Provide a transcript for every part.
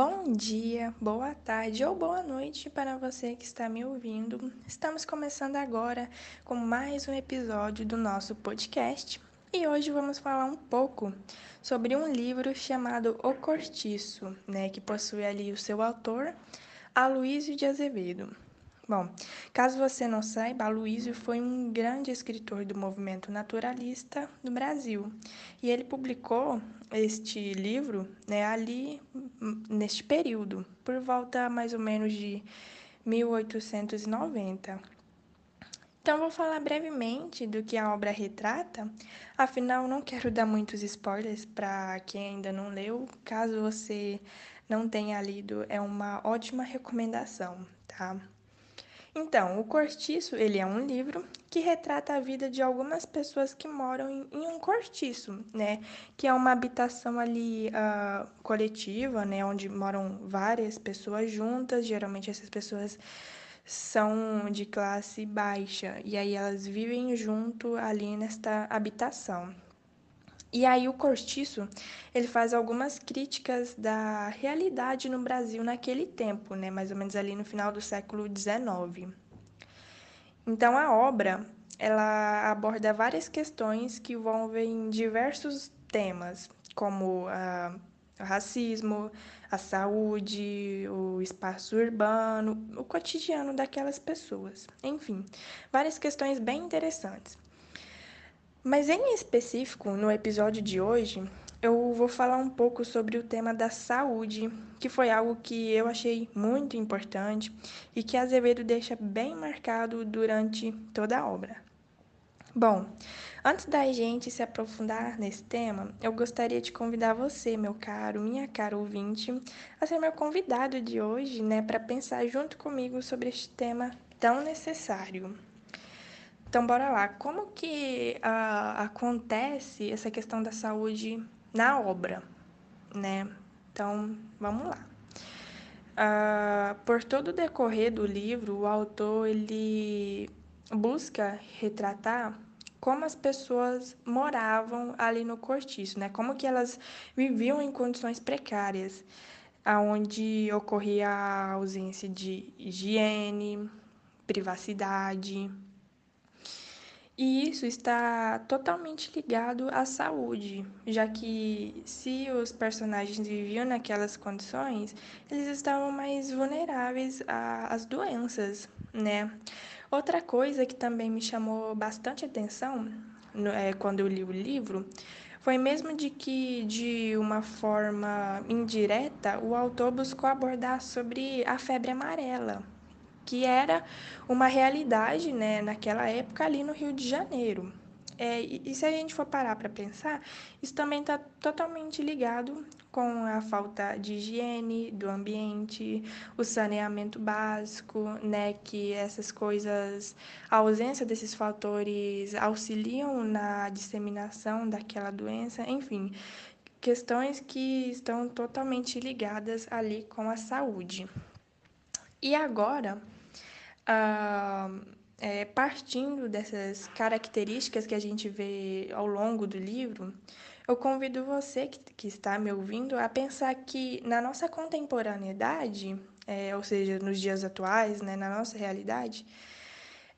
Bom dia, boa tarde ou boa noite para você que está me ouvindo. Estamos começando agora com mais um episódio do nosso podcast e hoje vamos falar um pouco sobre um livro chamado O Cortiço, né, que possui ali o seu autor, Aloysio de Azevedo. Bom, caso você não saiba, Aloysio foi um grande escritor do movimento naturalista do Brasil. E ele publicou este livro né, ali, neste período, por volta mais ou menos de 1890. Então, vou falar brevemente do que a obra retrata, afinal, não quero dar muitos spoilers para quem ainda não leu. Caso você não tenha lido, é uma ótima recomendação, tá? Então, o Cortiço, ele é um livro que retrata a vida de algumas pessoas que moram em, em um cortiço, né? Que é uma habitação ali uh, coletiva, né? Onde moram várias pessoas juntas. Geralmente essas pessoas são de classe baixa e aí elas vivem junto ali nesta habitação. E aí o Cortiço, ele faz algumas críticas da realidade no Brasil naquele tempo, né, mais ou menos ali no final do século XIX. Então a obra, ela aborda várias questões que envolvem diversos temas, como a o racismo, a saúde, o espaço urbano, o cotidiano daquelas pessoas. Enfim, várias questões bem interessantes. Mas em específico, no episódio de hoje, eu vou falar um pouco sobre o tema da saúde, que foi algo que eu achei muito importante e que Azevedo deixa bem marcado durante toda a obra. Bom, antes da gente se aprofundar nesse tema, eu gostaria de convidar você, meu caro, minha cara ouvinte, a ser meu convidado de hoje, né, para pensar junto comigo sobre este tema tão necessário. Então, bora lá. Como que uh, acontece essa questão da saúde na obra, né? Então, vamos lá. Uh, por todo o decorrer do livro, o autor ele busca retratar como as pessoas moravam ali no cortiço, né? Como que elas viviam em condições precárias, aonde ocorria a ausência de higiene, privacidade, e isso está totalmente ligado à saúde, já que se os personagens viviam naquelas condições, eles estavam mais vulneráveis às doenças, né? Outra coisa que também me chamou bastante atenção é, quando eu li o livro foi mesmo de que, de uma forma indireta, o autor buscou abordar sobre a febre amarela, que era uma realidade né, naquela época ali no Rio de Janeiro. É, e, se a gente for parar para pensar, isso também está totalmente ligado com a falta de higiene do ambiente, o saneamento básico, né, que essas coisas, a ausência desses fatores auxiliam na disseminação daquela doença, enfim, questões que estão totalmente ligadas ali com a saúde. E agora, Uh, é, partindo dessas características que a gente vê ao longo do livro, eu convido você que, que está me ouvindo a pensar que na nossa contemporaneidade, é, ou seja, nos dias atuais, né, na nossa realidade,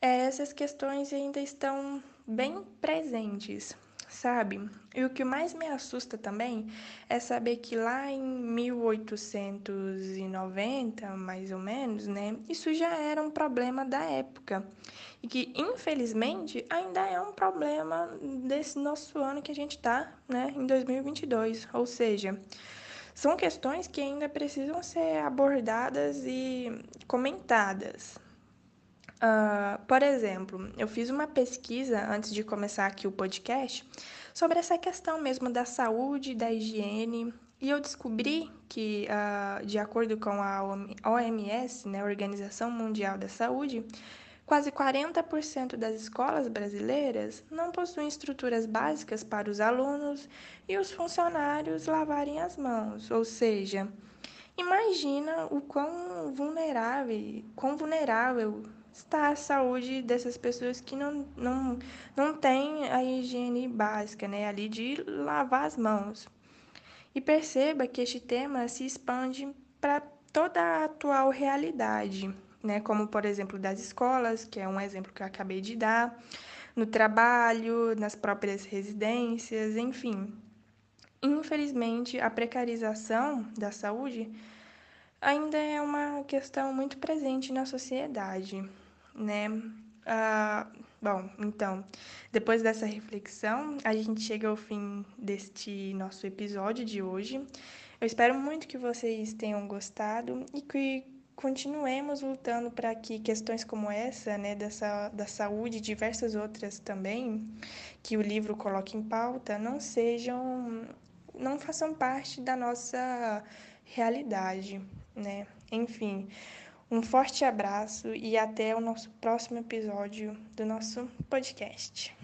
é, essas questões ainda estão bem presentes sabe? E o que mais me assusta também é saber que lá em 1890, mais ou menos, né, isso já era um problema da época. E que, infelizmente, ainda é um problema desse nosso ano que a gente está, né, em 2022. Ou seja, são questões que ainda precisam ser abordadas e comentadas. Uh, por exemplo, eu fiz uma pesquisa antes de começar aqui o podcast sobre essa questão mesmo da saúde, da higiene, e eu descobri que, uh, de acordo com a OMS, né, Organização Mundial da Saúde, quase 40% das escolas brasileiras não possuem estruturas básicas para os alunos e os funcionários lavarem as mãos, ou seja, imagina o quão vulnerável, quão vulnerável está a saúde dessas pessoas que não, não, não têm a higiene básica, né, ali de lavar as mãos. E perceba que este tema se expande para toda a atual realidade, né? Como, por exemplo, das escolas, que é um exemplo que eu acabei de dar, no trabalho, nas próprias residências, enfim. Infelizmente, a precarização da saúde ainda é uma questão muito presente na sociedade, né? Ah, bom, então, depois dessa reflexão, a gente chega ao fim deste nosso episódio de hoje. Eu espero muito que vocês tenham gostado e que continuemos lutando para que questões como essa, né, dessa, da saúde e diversas outras também, que o livro coloca em pauta, não sejam, não façam parte da nossa realidade, né? Enfim, um forte abraço e até o nosso próximo episódio do nosso podcast.